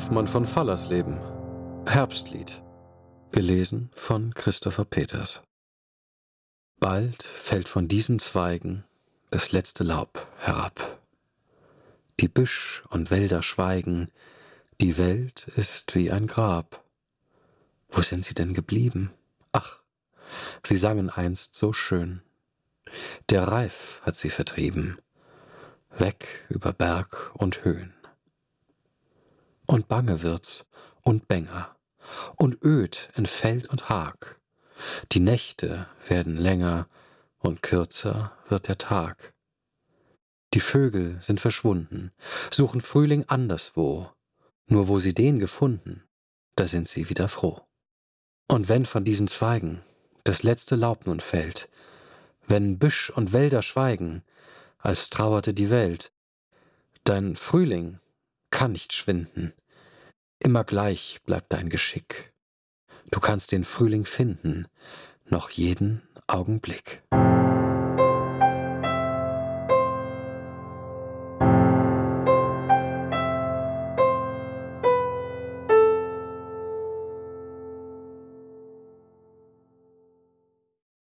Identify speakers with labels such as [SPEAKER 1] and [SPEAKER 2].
[SPEAKER 1] Hoffmann von Fallersleben. Herbstlied. Gelesen von Christopher Peters. Bald fällt von diesen Zweigen das letzte Laub herab. Die Büsch und Wälder schweigen, die Welt ist wie ein Grab. Wo sind sie denn geblieben? Ach, sie sangen einst so schön. Der Reif hat sie vertrieben, weg über Berg und Höhen. Und bange wird's und bänger und öd in Feld und Hag. Die Nächte werden länger und kürzer wird der Tag. Die Vögel sind verschwunden, suchen Frühling anderswo, nur wo sie den gefunden, da sind sie wieder froh. Und wenn von diesen Zweigen das letzte Laub nun fällt, wenn Büsch und Wälder schweigen, als trauerte die Welt, dein Frühling kann nicht schwinden, immer gleich bleibt dein Geschick. Du kannst den Frühling finden, noch jeden Augenblick.